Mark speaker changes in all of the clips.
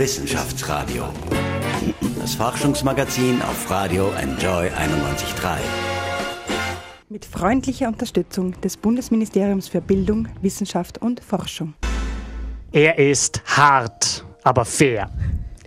Speaker 1: Wissenschaftsradio. Das Forschungsmagazin auf Radio Enjoy 91.3.
Speaker 2: Mit freundlicher Unterstützung des Bundesministeriums für Bildung, Wissenschaft und Forschung.
Speaker 3: Er ist hart, aber fair.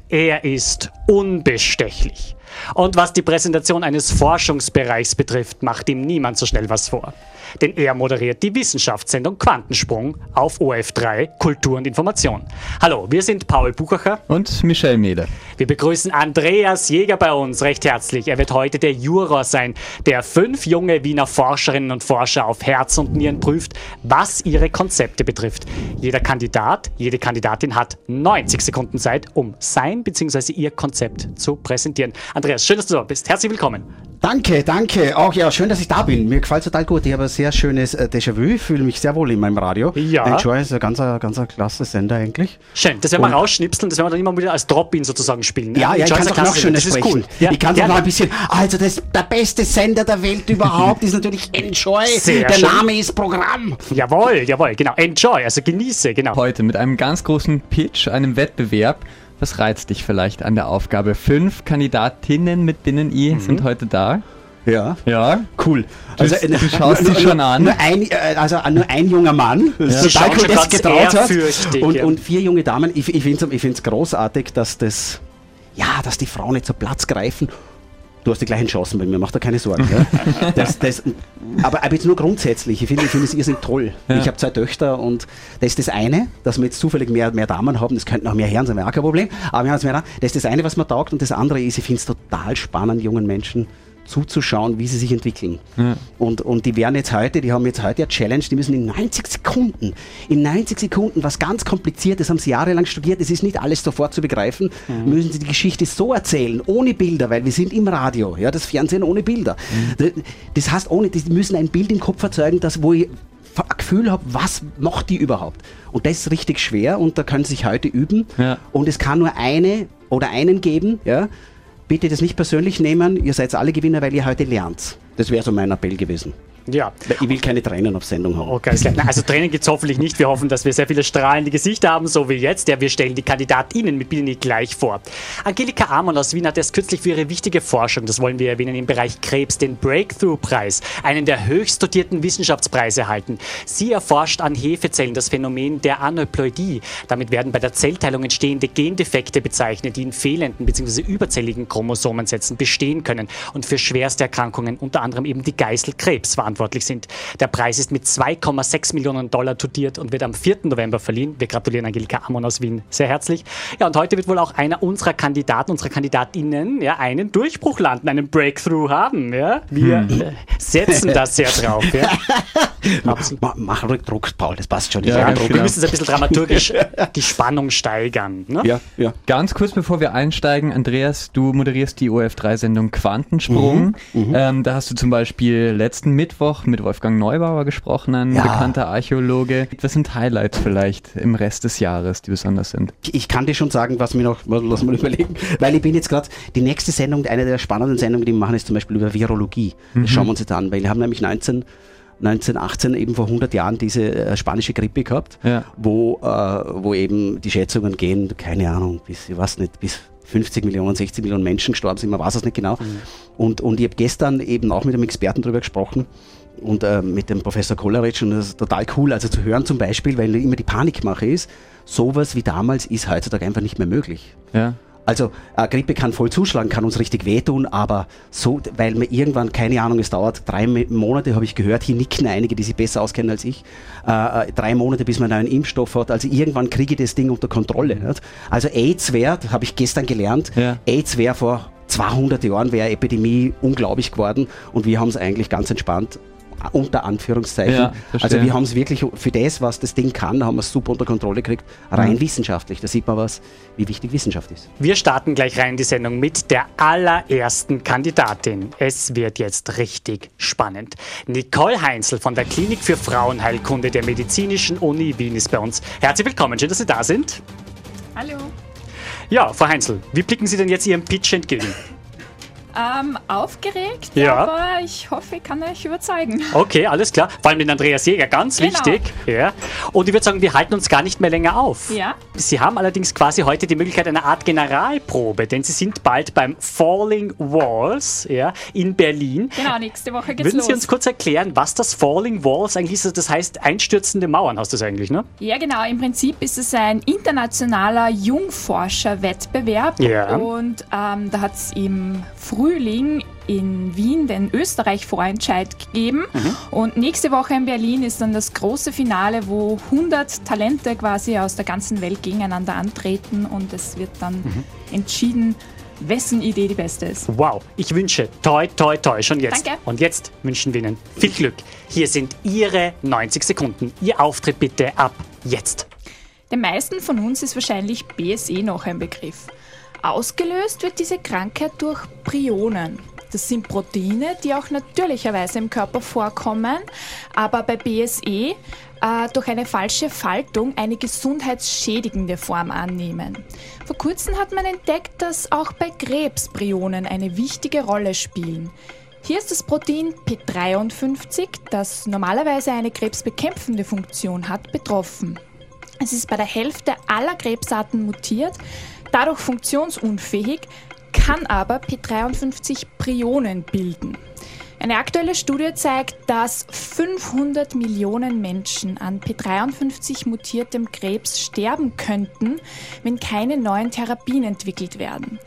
Speaker 3: Er ist unbestechlich. Und was die Präsentation eines Forschungsbereichs betrifft, macht ihm niemand so schnell was vor denn er moderiert die Wissenschaftssendung Quantensprung auf OF3 Kultur und Information. Hallo, wir sind Paul Buchacher
Speaker 4: und Michelle Mede.
Speaker 3: Wir begrüßen Andreas Jäger bei uns recht herzlich. Er wird heute der Juror sein, der fünf junge Wiener Forscherinnen und Forscher auf Herz und Nieren prüft, was ihre Konzepte betrifft. Jeder Kandidat, jede Kandidatin hat 90 Sekunden Zeit, um sein bzw. ihr Konzept zu präsentieren. Andreas, schön, dass du da bist. Herzlich willkommen.
Speaker 5: Danke, danke. Auch ja, schön, dass ich da bin. Mir gefällt es total gut. Ich habe ein sehr schönes äh, Déjà-vu, fühle mich sehr wohl in meinem Radio.
Speaker 3: Ja.
Speaker 5: Enjoy ist ein ganz, ganz klasse Sender eigentlich.
Speaker 3: Schön, das werden wir rausschnipseln, das werden wir dann immer wieder als Drop-In sozusagen spielen.
Speaker 5: Ja, ja, ich kann es auch noch schöner sprechen. Cool. Ja, ich kann es auch noch ein bisschen, also das, der beste Sender der Welt überhaupt ist natürlich Enjoy. Sehr der schön. Name ist Programm.
Speaker 3: Jawohl, jawohl, genau. Enjoy, also genieße, genau.
Speaker 4: Heute mit einem ganz großen Pitch, einem Wettbewerb. Was reizt dich vielleicht an der Aufgabe? Fünf Kandidatinnen mit Binnen-I mhm. sind heute da.
Speaker 5: Ja.
Speaker 4: Ja.
Speaker 5: Cool.
Speaker 4: Also, du, du schaust dich schon an.
Speaker 5: Nur ein, äh, also nur ein junger Mann, ja. total cool, der getraut hat. Und, und vier junge Damen. Ich, ich finde es großartig, dass das, ja, dass die Frauen nicht zu Platz greifen du hast die gleichen Chancen bei mir, mach da keine Sorgen. Ja? Das, das, aber, aber jetzt nur grundsätzlich, ich finde ich find es irrsinnig toll. Ja. Ich habe zwei Töchter und das ist das eine, dass wir jetzt zufällig mehr, mehr Damen haben, das könnten auch mehr Herren sein, wäre auch kein Problem, aber wir haben jetzt mehr Damen. Das ist das eine, was mir taugt und das andere ist, ich finde es total spannend, jungen Menschen zuzuschauen, wie sie sich entwickeln. Ja. Und, und die werden jetzt heute, die haben jetzt heute eine Challenge, die müssen in 90 Sekunden, in 90 Sekunden was ganz kompliziertes, haben sie jahrelang studiert, es ist nicht alles sofort zu begreifen, mhm. müssen sie die Geschichte so erzählen, ohne Bilder, weil wir sind im Radio, ja, das Fernsehen ohne Bilder. Mhm. Das heißt, ohne, die müssen ein Bild im Kopf erzeugen, das, wo ich ein Gefühl habe, was macht die überhaupt? Und das ist richtig schwer und da können sie sich heute üben. Ja. Und es kann nur eine oder einen geben, ja, bitte das nicht persönlich nehmen. Ihr seid alle Gewinner, weil ihr heute lernt. Das wäre so mein Appell gewesen.
Speaker 3: Ja.
Speaker 5: Ich will keine Tränen auf Sendung haben.
Speaker 3: Okay, also Tränen gibt es hoffentlich nicht. Wir hoffen, dass wir sehr viele strahlende Gesichter haben, so wie jetzt. Ja, wir stellen die KandidatInnen mit Bini gleich vor. Angelika Amon aus Wien hat erst kürzlich für ihre wichtige Forschung, das wollen wir erwähnen, im Bereich Krebs den Breakthrough-Preis, einen der höchst dotierten Wissenschaftspreise erhalten. Sie erforscht an Hefezellen das Phänomen der Aneuploidie. Damit werden bei der Zellteilung entstehende Gendefekte bezeichnet, die in fehlenden bzw. überzelligen Chromosomensätzen bestehen können und für schwerste Erkrankungen, unter anderem eben die Geißelkrebs, verantwortlich verantwortlich sind. Der Preis ist mit 2,6 Millionen Dollar dotiert und wird am 4. November verliehen. Wir gratulieren Angelika Amon aus Wien sehr herzlich. Ja, und heute wird wohl auch einer unserer Kandidaten, unserer Kandidatinnen, ja, einen Durchbruch landen, einen Breakthrough haben. Ja? Wir hm. äh, setzen das sehr drauf. Ja?
Speaker 5: Mach ruhig Druck, Paul, das passt schon.
Speaker 3: Ja, ja, wir müssen es ein bisschen dramaturgisch die Spannung steigern. Ne?
Speaker 4: Ja, ja. Ganz kurz bevor wir einsteigen, Andreas, du moderierst die OF3-Sendung Quantensprung. Mhm, mhm. ähm, da hast du zum Beispiel letzten Mittwoch Mittwoch mit Wolfgang Neubauer gesprochen, ein ja. bekannter Archäologe. Was sind Highlights vielleicht im Rest des Jahres, die besonders sind?
Speaker 5: Ich kann dir schon sagen, was mir noch, lass mal überlegen, weil ich bin jetzt gerade, die nächste Sendung, eine der spannenden Sendungen, die wir machen, ist zum Beispiel über Virologie. Das mhm. schauen wir uns jetzt an, weil wir haben nämlich 19 1918 eben vor 100 Jahren diese äh, spanische Grippe gehabt, ja. wo, äh, wo eben die Schätzungen gehen, keine Ahnung, bis, ich weiß nicht, bis 50 Millionen, 60 Millionen Menschen gestorben sind, man weiß es nicht genau. Mhm. Und, und ich habe gestern eben auch mit einem Experten darüber gesprochen und äh, mit dem Professor Kolleritsch und das ist total cool, also zu hören zum Beispiel, weil immer die Panikmache ist, sowas wie damals ist heutzutage einfach nicht mehr möglich. Ja. Also äh, Grippe kann voll zuschlagen, kann uns richtig wehtun, aber so, weil mir irgendwann, keine Ahnung, es dauert drei Monate, habe ich gehört, hier nicken einige, die sich besser auskennen als ich, äh, äh drei Monate, bis man einen Impfstoff hat. Also irgendwann kriege ich das Ding unter Kontrolle. Nicht? Also AIDS wäre, habe ich gestern gelernt, ja. AIDS wäre vor 200 Jahren wäre Epidemie unglaublich geworden und wir haben es eigentlich ganz entspannt unter Anführungszeichen. Ja, also wir haben es wirklich für das, was das Ding kann, haben wir es super unter Kontrolle gekriegt, rein mhm. wissenschaftlich. Da sieht man was, wie wichtig Wissenschaft ist.
Speaker 3: Wir starten gleich rein in die Sendung mit der allerersten Kandidatin. Es wird jetzt richtig spannend. Nicole Heinzel von der Klinik für Frauenheilkunde der Medizinischen Uni Wien ist bei uns. Herzlich willkommen, schön, dass Sie da sind.
Speaker 6: Hallo.
Speaker 3: Ja, Frau Heinzel, wie blicken Sie denn jetzt Ihrem Pitch entgegen?
Speaker 6: Ähm, aufgeregt,
Speaker 3: Ja.
Speaker 6: aber ich hoffe, ich kann euch überzeugen.
Speaker 3: Okay, alles klar. Vor allem den Andreas Jäger, ganz
Speaker 6: Genau.
Speaker 3: wichtig. Ja. Und ich würde sagen, wir halten uns gar nicht mehr länger auf.
Speaker 6: Ja.
Speaker 3: Sie haben allerdings quasi heute die Möglichkeit einer Art Generalprobe, denn Sie sind bald beim Falling Walls ja, in Berlin.
Speaker 6: Genau, nächste Woche geht's
Speaker 3: Würden
Speaker 6: los.
Speaker 3: Sie uns kurz erklären, was das Falling Walls eigentlich ist? Das heißt, einstürzende Mauern hast du das eigentlich, ne?
Speaker 6: Ja, genau. Im Prinzip ist es ein internationaler Jungforscherwettbewerb.
Speaker 3: Ja.
Speaker 6: Und ähm, da hat es im Frühling in Wien den Österreich-Vorentscheid gegeben.
Speaker 3: Mhm.
Speaker 6: Und nächste Woche in Berlin ist dann das große Finale, wo 100 Talente quasi aus der ganzen Welt gegeneinander antreten. Und es wird dann
Speaker 3: Mhm.
Speaker 6: entschieden, wessen Idee die beste ist.
Speaker 3: Wow, ich wünsche toi, toi, toi schon jetzt.
Speaker 6: Danke.
Speaker 3: Und jetzt wünschen wir Ihnen viel Glück. Hier sind Ihre 90 Sekunden. Ihr Auftritt bitte ab jetzt.
Speaker 6: Den meisten von uns ist wahrscheinlich BSE noch ein Begriff. Ausgelöst wird diese Krankheit durch Prionen. Das sind Proteine, die auch natürlicherweise im Körper vorkommen, aber bei BSE äh, durch eine falsche Faltung eine gesundheitsschädigende Form annehmen. Vor kurzem hat man entdeckt, dass auch bei Krebs Prionen eine wichtige Rolle spielen. Hier ist das Protein P53, das normalerweise eine krebsbekämpfende Funktion hat, betroffen. Es ist bei der Hälfte aller Krebsarten mutiert, dadurch funktionsunfähig, kann aber P53 Prionen bilden. Eine aktuelle Studie zeigt, dass 500 Millionen Menschen an P53 mutiertem Krebs sterben könnten, wenn keine neuen Therapien entwickelt werden.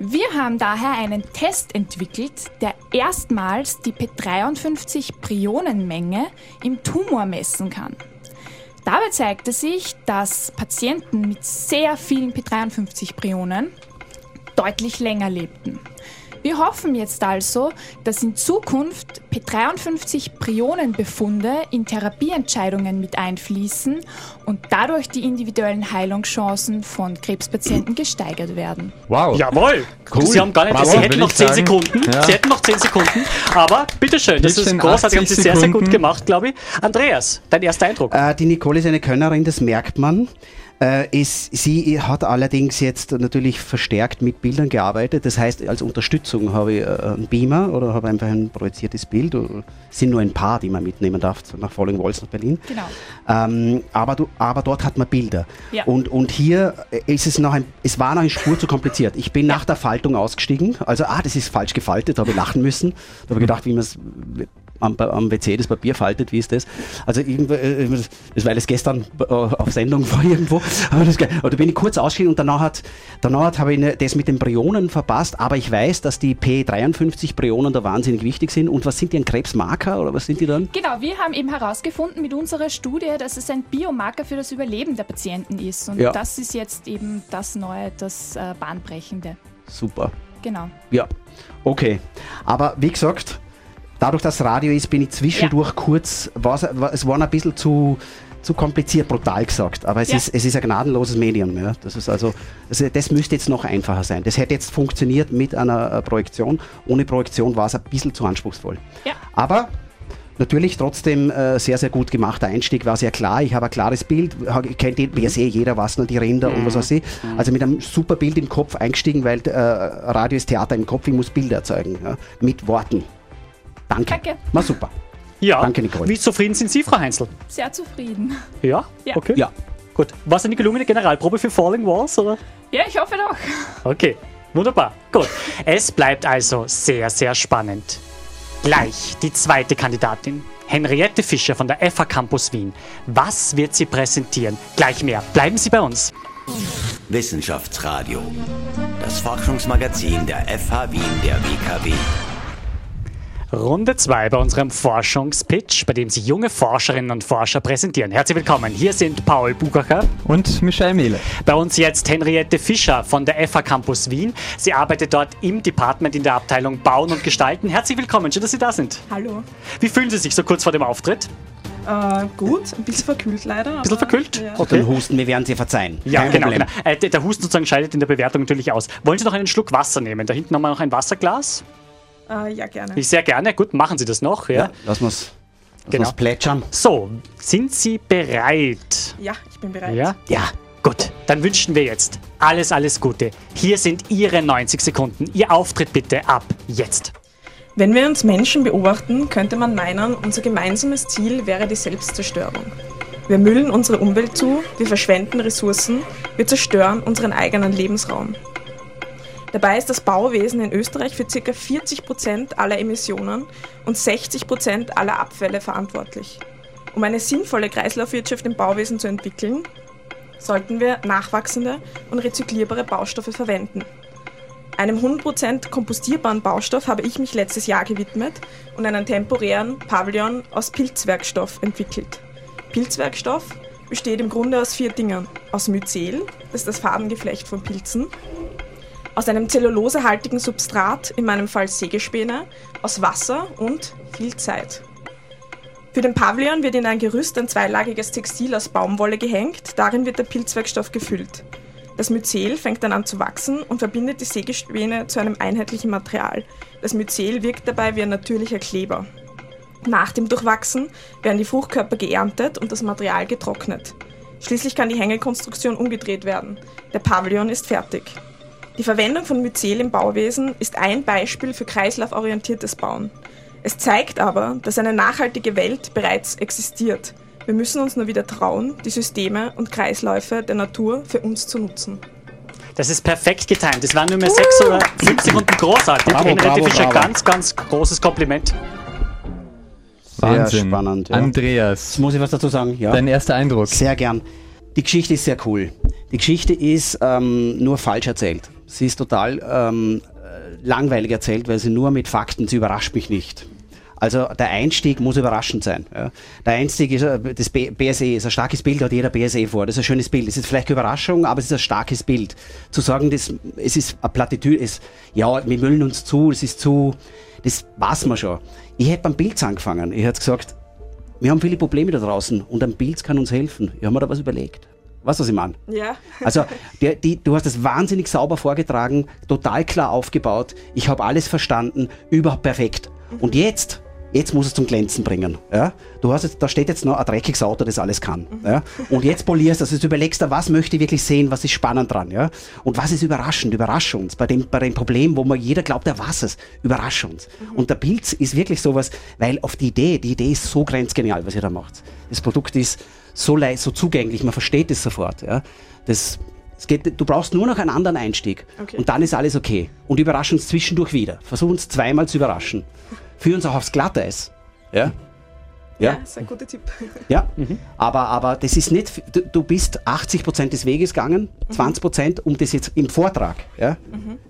Speaker 6: Wir haben daher einen Test entwickelt, der erstmals die P53-Prionenmenge im Tumor messen kann. Dabei zeigte sich, dass Patienten mit sehr vielen P53-Prionen deutlich länger lebten. Wir hoffen jetzt also, dass in Zukunft P53-Prionenbefunde in Therapieentscheidungen mit einfließen und dadurch die individuellen Heilungschancen von Krebspatienten gesteigert werden.
Speaker 4: Wow.
Speaker 3: Jawohl!
Speaker 4: Cool.
Speaker 3: Sie haben gar nicht,
Speaker 4: Bravo,
Speaker 3: Sie hätten
Speaker 4: will
Speaker 3: noch
Speaker 4: ich
Speaker 3: 10
Speaker 4: sagen.
Speaker 3: Sekunden.
Speaker 4: Ja.
Speaker 3: Sie hätten noch 10 Sekunden. Aber bitteschön, das ist großartig, haben
Speaker 4: 80
Speaker 3: Sie sehr, sehr gut gemacht, glaube ich. Andreas, dein erster Eindruck.
Speaker 5: Äh, die Nicole ist eine Könnerin, das merkt man. Äh, es, sie hat allerdings jetzt natürlich verstärkt mit Bildern gearbeitet. Das heißt, als Unterstützung habe ich äh, einen Beamer oder habe einfach ein projiziertes Bild. Es sind nur ein paar, die man mitnehmen darf nach Falling Walls nach Berlin.
Speaker 6: Genau.
Speaker 5: Ähm, aber, du, aber dort hat man Bilder.
Speaker 6: Ja.
Speaker 5: Und, und hier ist es noch ein, es war noch eine Spur zu kompliziert. Ich bin nach der Faltung ausgestiegen. Also, ah, das ist falsch gefaltet, da habe ich lachen müssen. Da habe ich gedacht, wie man es am, am WC das Papier faltet, wie ist das? Also, irgendwo, äh, das, weil es gestern äh, auf Sendung war irgendwo. Aber das, oder bin ich kurz ausgestiegen und danach, hat, danach habe ich ne- das mit den Prionen verpasst. Aber ich weiß, dass die P53 Prionen da wahnsinnig wichtig sind. Und was sind die, ein Krebsmarker oder was sind die dann?
Speaker 6: Genau, wir haben eben herausgefunden mit unserer Studie, dass es ein Biomarker für das Überleben der Patienten ist. Und
Speaker 5: Ja.
Speaker 6: das ist jetzt eben das Neue, das äh, Bahnbrechende.
Speaker 5: Super.
Speaker 6: Genau.
Speaker 5: Ja, okay. Aber wie gesagt, dadurch, dass Radio ist, bin ich zwischendurch kurz, war's, war, es war ein bisschen zu, zu kompliziert, brutal gesagt. Aber es,
Speaker 6: Ja.
Speaker 5: ist, es ist ein gnadenloses Medium. Ja. Das, ist also, das, das müsste jetzt noch einfacher sein. Das hätte jetzt funktioniert mit einer äh, Projektion. Ohne Projektion war es ein bisschen zu anspruchsvoll.
Speaker 6: Ja.
Speaker 5: Aber Natürlich trotzdem äh, sehr, sehr gut gemachter Einstieg, war sehr klar. Ich habe ein klares Bild, ha- kennt die BSE, jeder was die Ränder und was weiß ich. Also mit einem super Bild im Kopf eingestiegen, weil äh, Radio ist Theater im Kopf, ich muss Bilder erzeugen, ja, mit Worten. Danke.
Speaker 6: Danke.
Speaker 5: War super.
Speaker 3: Ja.
Speaker 5: Danke, Nicole.
Speaker 3: Wie zufrieden sind Sie, Frau Heinzel?
Speaker 6: Sehr zufrieden.
Speaker 3: Ja?
Speaker 6: Ja.
Speaker 3: Okay.
Speaker 5: Ja.
Speaker 3: Gut. War es eine gelungene Generalprobe für Falling Walls, oder?
Speaker 6: Ja, ich hoffe doch.
Speaker 3: Okay, wunderbar. Gut. Es bleibt also sehr, sehr spannend. Gleich die zweite Kandidatin, Henriette Fischer von der FH Campus Wien. Was wird sie präsentieren? Gleich mehr. Bleiben Sie bei uns.
Speaker 1: Wissenschaftsradio. Das Forschungsmagazin der FH Wien der WKW.
Speaker 3: Runde 2 bei unserem Forschungspitch, bei dem sich junge Forscherinnen und Forscher präsentieren. Herzlich willkommen. Hier sind Paul Bugacher,
Speaker 4: Und Michelle Mehle.
Speaker 3: bei uns jetzt Henriette Fischer von der FH Campus Wien. Sie arbeitet dort im Department in der Abteilung Bauen und Gestalten. Herzlich willkommen, schön, dass Sie da sind.
Speaker 7: Hallo.
Speaker 3: Wie fühlen Sie sich so kurz vor dem Auftritt?
Speaker 7: Äh, gut, ein bisschen verkühlt leider.
Speaker 3: Ein bisschen verkühlt?
Speaker 7: Ja.
Speaker 3: Okay.
Speaker 5: Den Husten, wir werden Sie verzeihen.
Speaker 3: Ja,
Speaker 5: Kein
Speaker 3: genau. Genau. Äh, der, der Husten sozusagen scheidet in der Bewertung natürlich aus. Wollen Sie noch einen Schluck Wasser nehmen? Da hinten haben wir noch ein Wasserglas.
Speaker 7: Äh, ja, gerne.
Speaker 3: Ich sehr gerne. Gut, machen Sie das noch. Ja.
Speaker 5: Ja, lass uns
Speaker 3: Genau.
Speaker 5: plätschern.
Speaker 3: So, sind Sie bereit?
Speaker 7: ja, ich bin bereit.
Speaker 3: Ja?
Speaker 5: Ja.
Speaker 3: Gut. Dann wünschen wir jetzt alles, alles Gute. Hier sind Ihre 90 Sekunden. Ihr Auftritt bitte ab jetzt.
Speaker 8: Wenn wir uns Menschen beobachten, könnte man meinen, unser gemeinsames Ziel wäre die Selbstzerstörung. Wir müllen unsere Umwelt zu, wir verschwenden Ressourcen, wir zerstören unseren eigenen Lebensraum. Dabei ist das Bauwesen in Österreich für ca. 40 Prozent aller Emissionen und 60 Prozent aller Abfälle verantwortlich. Um eine sinnvolle Kreislaufwirtschaft im Bauwesen zu entwickeln, sollten wir nachwachsende und rezyklierbare Baustoffe verwenden. Einem 100% kompostierbaren Baustoff habe ich mich letztes Jahr gewidmet und einen temporären Pavillon aus Pilzwerkstoff entwickelt. Pilzwerkstoff besteht im Grunde aus vier Dingen. Aus Myzel, das ist das Fadengeflecht von Pilzen, aus einem zellulosehaltigen Substrat, in meinem Fall Sägespäne, aus Wasser und viel Zeit. Für den Pavillon wird in ein Gerüst ein zweilagiges Textil aus Baumwolle gehängt, darin wird der Pilzwerkstoff gefüllt. Das Myzel fängt dann an zu wachsen und verbindet die Sägespäne zu einem einheitlichen Material. Das Myzel wirkt dabei wie ein natürlicher Kleber. Nach dem Durchwachsen werden die Fruchtkörper geerntet und das Material getrocknet. Schließlich kann die Hängekonstruktion umgedreht werden. Der Pavillon ist fertig. Die Verwendung von Myzel im Bauwesen ist ein Beispiel für kreislauforientiertes Bauen. Es zeigt aber, dass eine nachhaltige Welt bereits existiert. Wir müssen uns nur wieder trauen, die Systeme und Kreisläufe der Natur für uns zu nutzen.
Speaker 3: Das ist perfekt getimt. Das waren nur mehr sechs oder fünf Sekunden großartig.
Speaker 5: Bravo,
Speaker 3: Henriette
Speaker 5: bravo,
Speaker 3: Fischer,
Speaker 5: bravo.
Speaker 3: ganz, ganz großes Kompliment.
Speaker 5: Sehr
Speaker 4: Wahnsinn.
Speaker 5: spannend, ja.
Speaker 4: Andreas,
Speaker 5: muss ich was dazu sagen. Ja.
Speaker 4: dein erster Eindruck.
Speaker 5: Sehr gern. Die Geschichte ist sehr cool. Die Geschichte ist ähm, nur falsch erzählt. Sie ist total ähm, äh, langweilig erzählt, weil sie nur mit Fakten, sie überrascht mich nicht. Also der Einstieg muss überraschend sein. Ja. Der Einstieg ist, äh, das BSE ist ein starkes Bild, hat jeder BSE vor. Das ist ein schönes Bild. Es ist vielleicht eine Überraschung, aber es ist ein starkes Bild. Zu sagen, das, es ist eine Plattitüde, es, ja, wir müllen uns zu, es ist zu, das weiß man schon. Ich hätte beim Bild angefangen. Ich hätte gesagt, wir haben viele Probleme da draußen und ein Bild kann uns helfen. Ich habe mir da was überlegt. Weißt du, was ich meine?
Speaker 8: Ja.
Speaker 5: Also, der, die, du hast es wahnsinnig sauber vorgetragen, total klar aufgebaut. Ich habe alles verstanden, überhaupt perfekt. Und jetzt, jetzt muss es zum Glänzen bringen. Ja? Du hast jetzt, da steht jetzt noch ein dreckiges Auto, das alles kann. Ja? Und jetzt polierst du das, jetzt überlegst du, was möchte ich wirklich sehen, was ist spannend dran. Ja? Und was ist überraschend? Überrasch uns. Bei dem, bei dem Problem, wo man jeder glaubt, er weiß es, überrasch uns. Und der Pilz ist wirklich sowas, weil auf die Idee, die Idee ist so grenzgenial, was ihr da macht. Das Produkt ist so leicht, so zugänglich, man versteht es sofort. Ja? Das, es geht, du brauchst nur noch einen anderen Einstieg.
Speaker 8: Okay.
Speaker 5: Und dann ist alles okay. Und überrasch uns zwischendurch wieder. Versuch uns zweimal zu überraschen. Führ uns auch aufs Glatteis. Ja?
Speaker 8: Ja,
Speaker 5: Ja?
Speaker 8: ist ein guter Tipp.
Speaker 5: Ja, aber, aber das ist nicht, du, du bist 80% des Weges gegangen, 20% um das jetzt im Vortrag. Ja?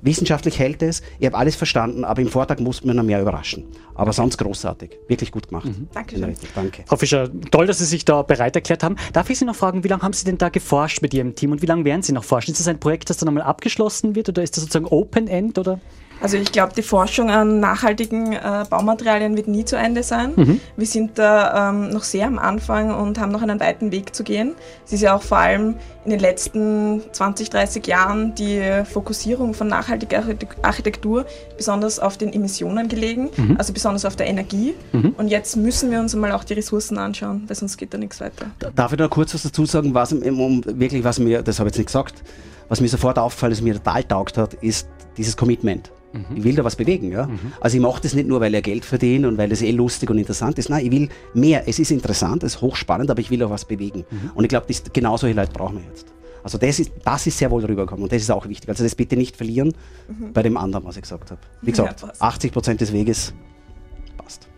Speaker 5: Wissenschaftlich hält es, ich habe alles verstanden, aber im Vortrag muss man noch mehr überraschen. Aber sonst großartig, wirklich gut gemacht.
Speaker 8: Dankeschön.
Speaker 5: Henriette, Danke.
Speaker 3: Frau Fischer, toll, dass Sie sich da bereit erklärt haben. Darf ich Sie noch fragen, wie lange haben Sie denn da geforscht mit Ihrem Team und wie lange werden Sie noch forschen? Ist das ein Projekt, das dann einmal abgeschlossen wird oder ist das sozusagen Open-End oder?
Speaker 8: Also ich glaube, die Forschung an nachhaltigen äh, Baumaterialien wird nie zu Ende sein. Wir sind da ähm, noch sehr am Anfang und haben noch einen weiten Weg zu gehen. Es ist ja auch vor allem in den letzten 20, 30 Jahren die Fokussierung von nachhaltiger Architek- Architektur besonders auf den Emissionen gelegen, also besonders auf der Energie. Und jetzt müssen wir uns einmal auch die Ressourcen anschauen, weil sonst geht da nichts weiter.
Speaker 5: Darf ich da kurz was dazu sagen, was, um, um, wirklich, was mir, das habe ich jetzt nicht gesagt, was mir sofort auffällt, was mir total taugt hat, ist dieses Commitment. Ich will da was bewegen, ja. Also ich mache das nicht nur, weil er Geld verdient und weil das eh lustig und interessant ist. Nein, ich will mehr. Es ist interessant, es ist hochspannend, aber ich will auch was bewegen. Und ich glaube, genau solche Leute brauchen wir jetzt. Also das ist, das ist sehr wohl rübergekommen und das ist auch wichtig. Also das bitte nicht verlieren bei dem anderen, was ich gesagt habe. Wie gesagt,
Speaker 8: Ja, passt.
Speaker 5: 80 Prozent des Weges passt.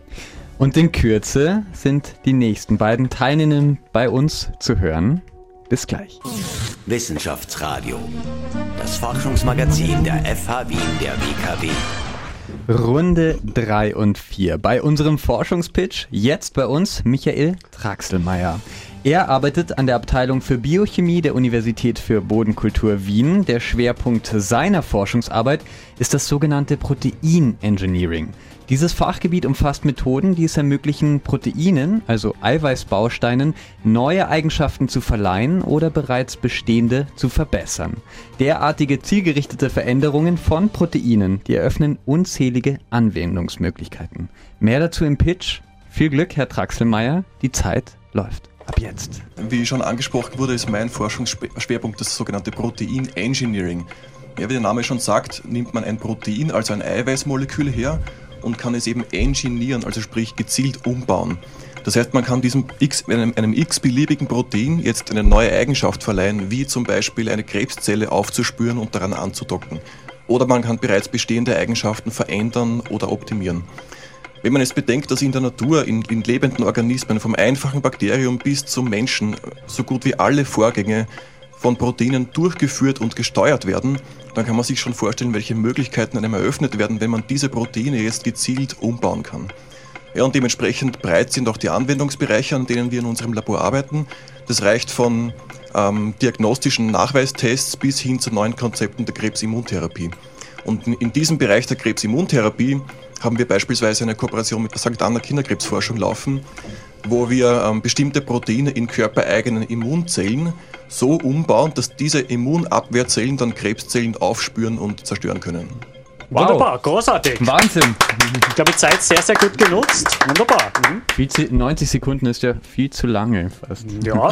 Speaker 4: Und in Kürze sind die nächsten beiden Teilnehmenden bei uns zu hören. Bis gleich.
Speaker 1: Wissenschaftsradio. Das Forschungsmagazin der FH Wien der WKW.
Speaker 4: Runde 3 und 4. Bei unserem Forschungspitch jetzt bei uns Michael Traxelmeier. Er arbeitet an der Abteilung für Biochemie der Universität für Bodenkultur Wien. Der Schwerpunkt seiner Forschungsarbeit ist das sogenannte Protein-Engineering. Dieses Fachgebiet umfasst Methoden, die es ermöglichen, Proteinen, also Eiweißbausteinen, neue Eigenschaften zu verleihen oder bereits bestehende zu verbessern. Derartige zielgerichtete Veränderungen von Proteinen, die eröffnen unzählige Anwendungsmöglichkeiten. Mehr dazu im Pitch. Viel Glück, Herr Traxelmeier. Die Zeit läuft. Ab jetzt.
Speaker 9: Wie schon angesprochen wurde, ist mein Forschungsschwerpunkt das sogenannte Protein Engineering. Ja, wie der Name schon sagt, nimmt man ein Protein, also ein Eiweißmolekül her und kann es eben engineieren, also sprich gezielt umbauen. Das heißt, man kann diesem X, einem, einem x-beliebigen Protein jetzt eine neue Eigenschaft verleihen, wie zum Beispiel eine Krebszelle aufzuspüren und daran anzudocken. Oder man kann bereits bestehende Eigenschaften verändern oder optimieren. Wenn man jetzt bedenkt, dass in der Natur, in, in lebenden Organismen, vom einfachen Bakterium bis zum Menschen, so gut wie alle Vorgänge von Proteinen durchgeführt und gesteuert werden, dann kann man sich schon vorstellen, welche Möglichkeiten einem eröffnet werden, wenn man diese Proteine jetzt gezielt umbauen kann. Ja, und dementsprechend breit sind auch die Anwendungsbereiche, an denen wir in unserem Labor arbeiten. Das reicht von ähm, diagnostischen Nachweistests bis hin zu neuen Konzepten der Krebsimmuntherapie. Und in diesem Bereich der Krebsimmuntherapie haben wir beispielsweise eine Kooperation mit der St. Anna Kinderkrebsforschung laufen, wo wir ähm, bestimmte Proteine in körpereigenen Immunzellen so umbauen, dass diese Immunabwehrzellen dann Krebszellen aufspüren und zerstören können.
Speaker 3: Wow. Wunderbar, großartig.
Speaker 4: Wahnsinn.
Speaker 3: Ich glaube, Zeit sehr, sehr gut genutzt. Wunderbar.
Speaker 4: Mhm. 90 Sekunden ist ja viel zu lange fast.
Speaker 3: Ja.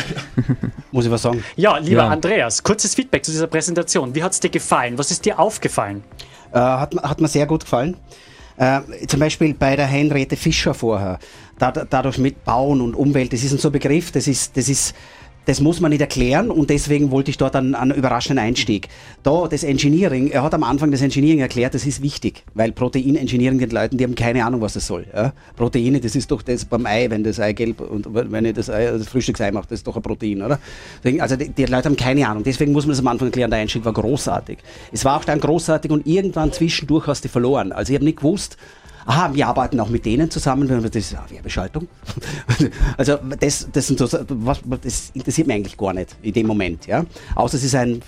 Speaker 5: Muss ich was sagen?
Speaker 3: Ja, lieber
Speaker 4: Ja.
Speaker 3: Andreas, kurzes Feedback zu dieser Präsentation. Wie hat es dir gefallen? Was ist dir aufgefallen?
Speaker 5: Äh, hat, hat mir sehr gut gefallen. Äh, zum Beispiel bei der Henriette Fischer vorher. Da, dadurch mit Bauen und Umwelt, das ist ein so Begriff, das ist, das ist, das muss man nicht erklären und deswegen wollte ich dort einen, einen überraschenden Einstieg. Da, das Engineering, er hat am Anfang das Engineering erklärt, das ist wichtig, weil Protein-Engineering den Leuten, die haben keine Ahnung, was das soll. Ja? Proteine, das ist doch das beim Ei, wenn das Ei gelb und wenn ich das, Ei, das Frühstücksei mache, das ist doch ein Protein, oder? Also die, die Leute haben keine Ahnung, deswegen muss man das am Anfang erklären, der Einstieg war großartig. Es war auch dann großartig und irgendwann zwischendurch hast du verloren. Also ich habe nicht gewusst, Aha, wir arbeiten auch mit denen zusammen, wenn wir das eine Werbeschaltung. Also das, das, sind so, was, das interessiert mich eigentlich gar nicht in dem Moment. Ja? Außer es ist ein,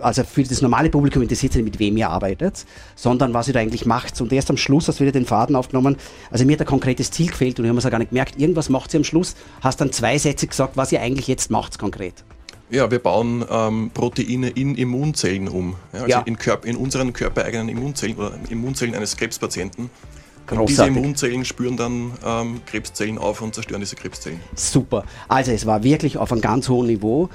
Speaker 5: also für das normale Publikum interessiert es nicht, mit wem ihr arbeitet, sondern was ihr da eigentlich macht. Und erst am Schluss hast du wieder den Faden aufgenommen. Also mir hat ein konkretes Ziel gefehlt und ich habe es gar nicht gemerkt. Irgendwas macht sie am Schluss, hast dann zwei Sätze gesagt, was ihr eigentlich jetzt macht konkret.
Speaker 9: Ja, wir bauen ähm, Proteine in Immunzellen um. Ja, also
Speaker 5: Ja.
Speaker 9: In, in unseren körpereigenen Immunzellen oder Immunzellen eines Krebspatienten. Und diese
Speaker 5: Großartig.
Speaker 9: Immunzellen spüren dann ähm, Krebszellen auf und zerstören diese Krebszellen.
Speaker 5: Super. Also es war wirklich auf einem ganz hohen Niveau.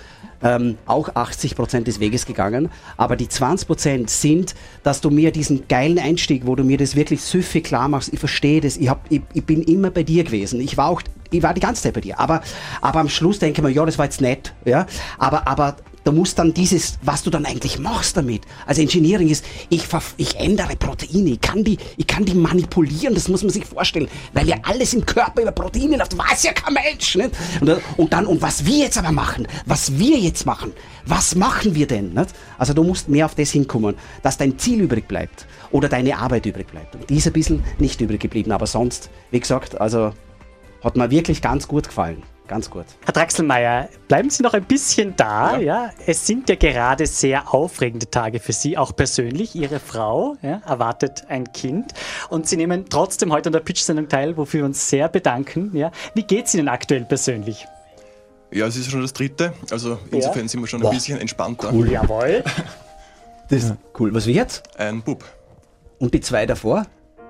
Speaker 5: Ähm, auch 80 Prozent des Weges gegangen. Aber die 20 Prozent sind, dass du mir diesen geilen Einstieg, wo du mir das wirklich süffig klar machst, ich verstehe das, ich, hab, ich, ich bin immer bei dir gewesen. Ich war auch, ich war die ganze Zeit bei dir. Aber, aber am Schluss denke ich mir, ja, das war jetzt nett. Ja? Aber, aber da muss dann dieses, was du dann eigentlich machst damit. Also Engineering ist, ich, ich ändere Proteine, ich kann, die, ich kann die manipulieren, das muss man sich vorstellen, weil ja alles im Körper über Proteine läuft, weiß ja kein Mensch. Nicht? Und, und dann, und was wir jetzt aber machen, was wir jetzt machen, was machen wir denn? Nicht? Also du musst mehr auf das hinkommen, dass dein Ziel übrig bleibt oder deine Arbeit übrig bleibt. Und die ist ein bisschen nicht übrig geblieben, aber sonst, wie gesagt, also hat mir wirklich ganz gut gefallen. Ganz gut.
Speaker 3: Herr Draxelmeier, bleiben Sie noch ein bisschen da. Ja. Es sind ja gerade sehr aufregende Tage für Sie, auch persönlich. Ihre Frau ja, erwartet ein Kind und Sie nehmen trotzdem heute an der Pitch-Sendung teil, wofür wir uns sehr bedanken. Ja. Wie geht es Ihnen aktuell persönlich?
Speaker 9: Ja, es ist schon das dritte, also insofern sind wir schon ein bisschen entspannter.
Speaker 3: Jawohl.
Speaker 5: Das ist cool. Was wird?
Speaker 9: Ein Bub,
Speaker 5: Und die zwei davor?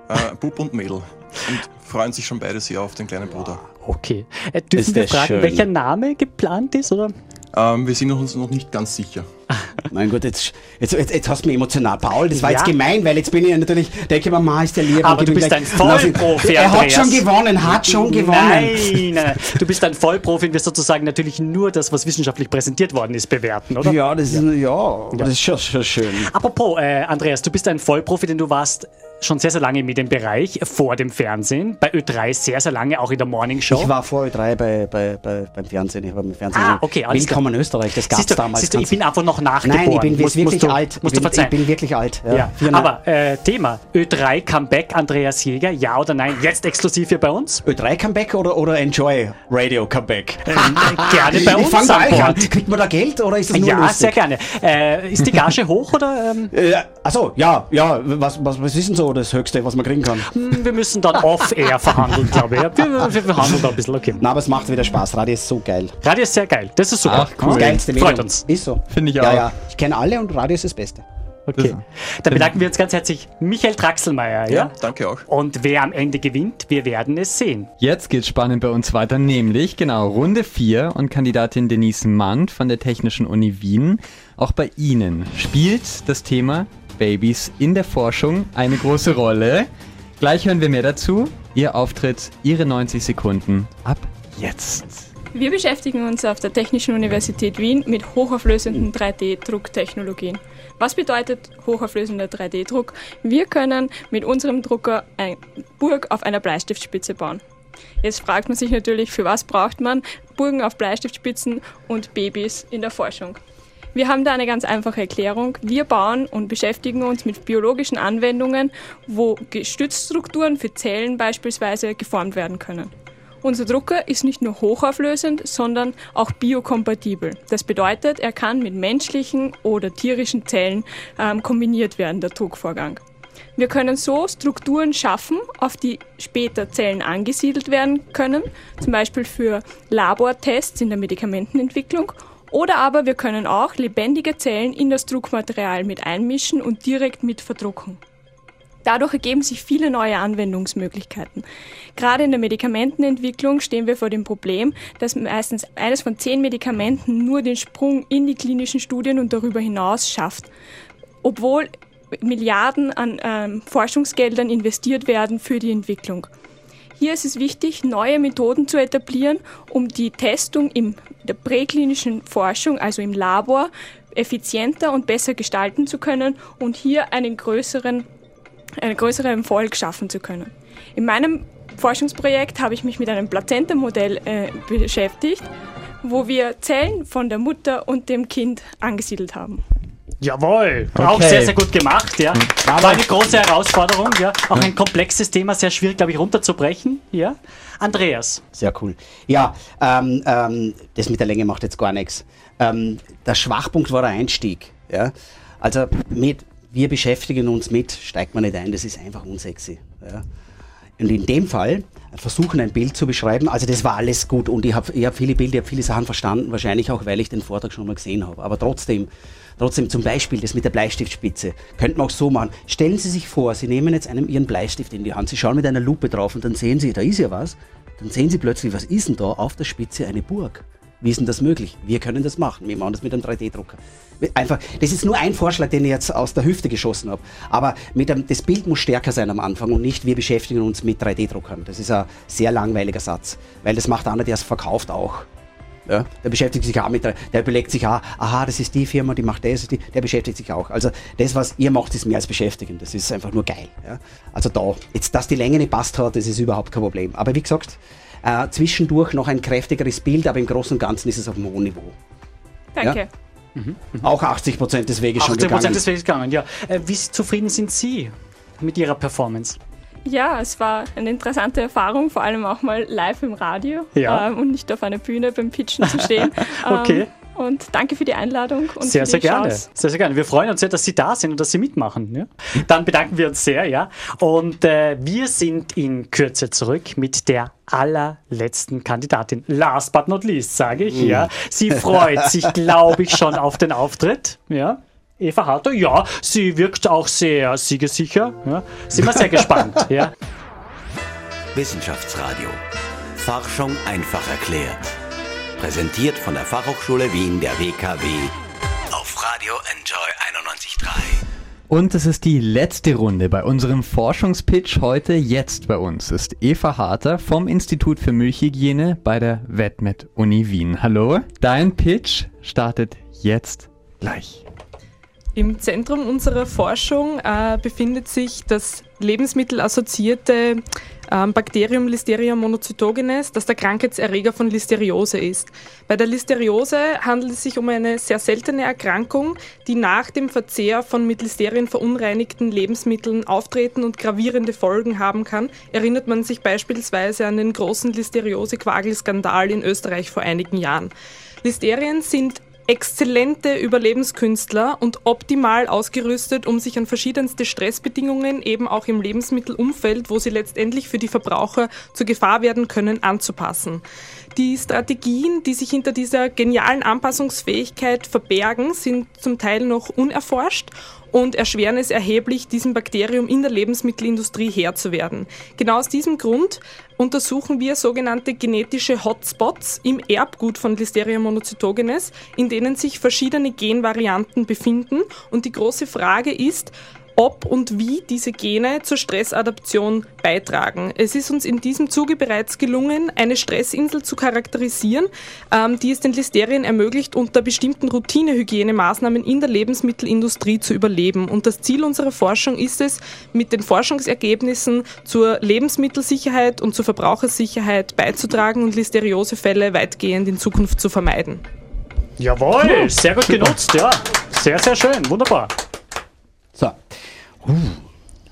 Speaker 9: äh, Bub und Mädel. Und freuen sich schon beide sehr auf den kleinen Bruder.
Speaker 3: Okay. Äh, dürfen
Speaker 5: Ist
Speaker 3: wir fragen,
Speaker 5: schön.
Speaker 3: welcher Name geplant ist? Oder?
Speaker 9: Ähm, wir sind uns noch nicht ganz sicher.
Speaker 5: Mein Gott, jetzt, jetzt, jetzt, jetzt hast du mich emotional. Paul, das war
Speaker 3: Ja.
Speaker 5: jetzt gemein, weil jetzt bin ich ja natürlich, denke mir, Ma ist der lieb.
Speaker 3: Aber du bist
Speaker 5: gleich-
Speaker 3: ein Vollprofi,
Speaker 5: Er hat schon gewonnen, hat schon gewonnen.
Speaker 3: Nein, du bist ein Vollprofi und wirst sozusagen natürlich nur das, was wissenschaftlich präsentiert worden ist, bewerten, oder?
Speaker 5: Ja, das ist, ja, das ist schon, schon schön.
Speaker 3: Apropos, äh, Andreas, du bist ein Vollprofi, denn du warst schon sehr, sehr lange im Medienbereich, vor dem Fernsehen, bei Ö3 sehr, sehr lange, auch in der Morning Show.
Speaker 5: Ich war vor Ö3 bei, bei, bei, beim Fernsehen. Ich war beim Fernsehen.
Speaker 3: Ah, okay, alles klar.
Speaker 5: Willkommen in Österreich, das gab es damals.
Speaker 3: siehst du, ich bin einfach noch nachgeboren.
Speaker 5: Nein, ich bin
Speaker 3: Musst-
Speaker 5: wirklich
Speaker 3: musst du,
Speaker 5: alt.
Speaker 3: Musst
Speaker 5: ich,
Speaker 3: du
Speaker 5: bin, ich
Speaker 3: verzeihen.
Speaker 5: bin wirklich alt.
Speaker 3: ja.
Speaker 5: Vier-
Speaker 3: Aber äh, Thema, Ö3 Comeback, Andreas Jäger, ja oder nein? Jetzt exklusiv hier bei uns.
Speaker 5: Ö3 Comeback oder, oder Enjoy Radio Comeback?
Speaker 3: Gerne bei
Speaker 5: ich
Speaker 3: uns
Speaker 5: fang
Speaker 3: an
Speaker 5: bei euch an. Kriegt man da Geld oder ist das nur
Speaker 3: Ja,
Speaker 5: lustig?
Speaker 3: sehr gerne. Äh, ist die Gage hoch oder? Ähm,
Speaker 5: Äh, achso, ja, ja, was, was, was ist denn so das Höchste, was man kriegen kann?
Speaker 3: wir müssen dann off-air verhandeln, glaube ich. Ja, wir, wir verhandeln da ein bisschen, okay.
Speaker 5: Na, aber es macht wieder Spaß. Radio ist so geil.
Speaker 3: Radio ist sehr geil. Das ist super.
Speaker 4: Ach, cool.
Speaker 5: Das geilste
Speaker 3: Freut
Speaker 5: Medium.
Speaker 3: uns.
Speaker 5: Ist so.
Speaker 4: Finde ich
Speaker 5: Ja,
Speaker 4: auch.
Speaker 5: ja. Ich kenne alle und Radio ist das Beste.
Speaker 3: Okay. Dann bedanken wir uns ganz herzlich Michael Traxelmeier. Ja,
Speaker 9: Ja, danke auch.
Speaker 3: Und wer am Ende gewinnt, wir werden es sehen.
Speaker 4: Jetzt geht's spannend bei uns weiter, nämlich genau Runde 4 und Kandidatin Denise Mann von der Technischen Uni Wien. Auch bei Ihnen spielt das Thema Babys in der Forschung eine große Rolle. Gleich hören wir mehr dazu. Ihr Auftritt, Ihre 90 Sekunden ab jetzt.
Speaker 10: Wir beschäftigen uns auf der Technischen Universität Wien mit hochauflösenden 3D-Drucktechnologien. Was bedeutet hochauflösender 3D-Druck? Wir können mit unserem Drucker eine Burg auf einer Bleistiftspitze bauen. Jetzt fragt man sich natürlich, für was braucht man Burgen auf Bleistiftspitzen und Babys in der Forschung? Wir haben da eine ganz einfache Erklärung. Wir bauen und beschäftigen uns mit biologischen Anwendungen, wo Gestützstrukturen für Zellen beispielsweise geformt werden können. Unser Drucker ist nicht nur hochauflösend, sondern auch biokompatibel. Das bedeutet, er kann mit menschlichen oder tierischen Zellen ähm, kombiniert werden, der Druckvorgang. Wir können so Strukturen schaffen, auf die später Zellen angesiedelt werden können, zum Beispiel für Labortests in der Medikamentenentwicklung. Oder aber wir können auch lebendige Zellen in das Druckmaterial mit einmischen und direkt mit verdrucken. Dadurch ergeben sich viele neue Anwendungsmöglichkeiten. Gerade in der Medikamentenentwicklung stehen wir vor dem Problem, dass meistens eines von zehn Medikamenten nur den Sprung in die klinischen Studien und darüber hinaus schafft, obwohl Milliarden an ähm, Forschungsgeldern investiert werden für die Entwicklung. Hier ist es wichtig, neue Methoden zu etablieren, um die Testung in der präklinischen Forschung, also im Labor, effizienter und besser gestalten zu können und hier einen größeren, einen größeren Erfolg schaffen zu können. In meinem Forschungsprojekt habe ich mich mit einem Plazenta-Modell äh, beschäftigt, wo wir Zellen von der Mutter und dem Kind angesiedelt haben.
Speaker 3: Jawohl, auch
Speaker 4: Okay.
Speaker 3: sehr, sehr gut gemacht. Ja. War eine große Herausforderung. Ja. Auch ein komplexes Thema, sehr schwierig, glaube ich, runterzubrechen. Ja. Andreas.
Speaker 5: Sehr cool. Ja, ähm, ähm, das mit der Länge macht jetzt gar nichts. Ähm, der Schwachpunkt war der Einstieg. Ja? Also mit, wir beschäftigen uns mit, steigt man nicht ein, das ist einfach unsexy. Ja? Und in dem Fall versuchen ein Bild zu beschreiben, also das war alles gut und ich habe ich hab viele Bilder, ich habe viele Sachen verstanden, wahrscheinlich auch, weil ich den Vortrag schon mal gesehen habe. Aber trotzdem, trotzdem zum Beispiel das mit der Bleistiftspitze, könnte man auch so machen. Stellen Sie sich vor, Sie nehmen jetzt einem Ihren Bleistift in die Hand, Sie schauen mit einer Lupe drauf und dann sehen Sie, da ist ja was. Dann sehen Sie plötzlich, was ist denn da auf der Spitze eine Burg? Wie ist denn das möglich? Wir können das machen. Wir machen das mit einem 3D-Drucker. Einfach, das ist nur ein Vorschlag, den ich jetzt aus der Hüfte geschossen habe. Aber mit einem, das Bild muss stärker sein am Anfang und nicht, wir beschäftigen uns mit 3D-Druckern. Das ist ein sehr langweiliger Satz, weil das macht einer, der es verkauft, auch. Ja, der beschäftigt sich auch mit, der der überlegt sich auch, aha, das ist die Firma, die macht das, die, der beschäftigt sich auch. Also das, was ihr macht, ist mehr als beschäftigen. Das ist einfach nur geil. Ja. Also da, jetzt, dass die Länge nicht passt hat, das ist überhaupt kein Problem. Aber wie gesagt, äh, zwischendurch noch ein kräftigeres Bild, aber im Großen und Ganzen ist es auf einem hohen Niveau.
Speaker 10: Danke.
Speaker 5: Ja. Auch 80 Prozent des Weges schon
Speaker 3: 18
Speaker 5: gegangen.
Speaker 3: Prozent des Weges gegangen, ja. Äh, wie zufrieden sind Sie mit Ihrer Performance?
Speaker 10: Ja, es war eine interessante Erfahrung, vor allem auch mal live im Radio
Speaker 3: Ja.
Speaker 10: ähm, und nicht auf einer Bühne beim Pitchen zu stehen.
Speaker 3: Okay.
Speaker 10: Ähm, und danke für die Einladung und
Speaker 3: Sehr,
Speaker 10: für
Speaker 3: sehr gerne.
Speaker 10: Chance.
Speaker 3: Sehr, sehr gerne. Wir freuen uns sehr, dass Sie da sind und dass Sie mitmachen. Ja? Dann bedanken wir uns sehr, ja. Und äh, wir sind in Kürze zurück mit der allerletzten Kandidatin. Last but not least, sage ich, ja. Sie freut sich, glaube ich, schon auf den Auftritt, ja. Eva Harter, ja, sie wirkt auch sehr siegesicher. Ja. Sind wir sehr gespannt. Ja.
Speaker 1: Wissenschaftsradio. Forschung einfach erklärt. Präsentiert von der Fachhochschule Wien der WKW. Auf Radio Enjoy 91.3.
Speaker 4: Und es ist die letzte Runde bei unserem Forschungspitch heute. Jetzt bei uns ist Eva Harter vom Institut für Milchhygiene bei der WetMed Uni Wien. Hallo, dein Pitch startet jetzt gleich.
Speaker 7: Im Zentrum unserer Forschung äh, befindet sich das lebensmittelassoziierte ähm, Bakterium Listeria monocytogenes, das der Krankheitserreger von Listeriose ist. Bei der Listeriose handelt es sich um eine sehr seltene Erkrankung, die nach dem Verzehr von mit Listerien verunreinigten Lebensmitteln auftreten und gravierende Folgen haben kann. Erinnert man sich beispielsweise an den großen Listeriose-Quagel-Skandal in Österreich vor einigen Jahren. Listerien sind exzellente Überlebenskünstler und optimal ausgerüstet, um sich an verschiedenste Stressbedingungen, eben auch im Lebensmittelumfeld, wo sie letztendlich für die Verbraucher zur Gefahr werden können, anzupassen. Die Strategien, die sich hinter dieser genialen Anpassungsfähigkeit verbergen, sind zum Teil noch unerforscht und erschweren es erheblich, diesem Bakterium in der Lebensmittelindustrie Herr zu werden. Genau aus diesem Grund untersuchen wir sogenannte genetische Hotspots im Erbgut von Listeria monocytogenes, in denen sich verschiedene Genvarianten befinden. Und die große Frage ist, ob und wie diese Gene zur Stressadaption beitragen. Es ist uns in diesem Zuge bereits gelungen, eine Stressinsel zu charakterisieren, ähm, die es den Listerien ermöglicht, unter bestimmten Routinehygienemaaßnahmen in der Lebensmittelindustrie zu überleben. Und das Ziel unserer Forschung ist es, mit den Forschungsergebnissen zur Lebensmittelsicherheit und zur Verbrauchersicherheit beizutragen und Listeriosefälle weitgehend in Zukunft zu vermeiden.
Speaker 3: Jawohl, sehr gut genutzt, ja. Sehr, sehr schön, wunderbar.
Speaker 5: So.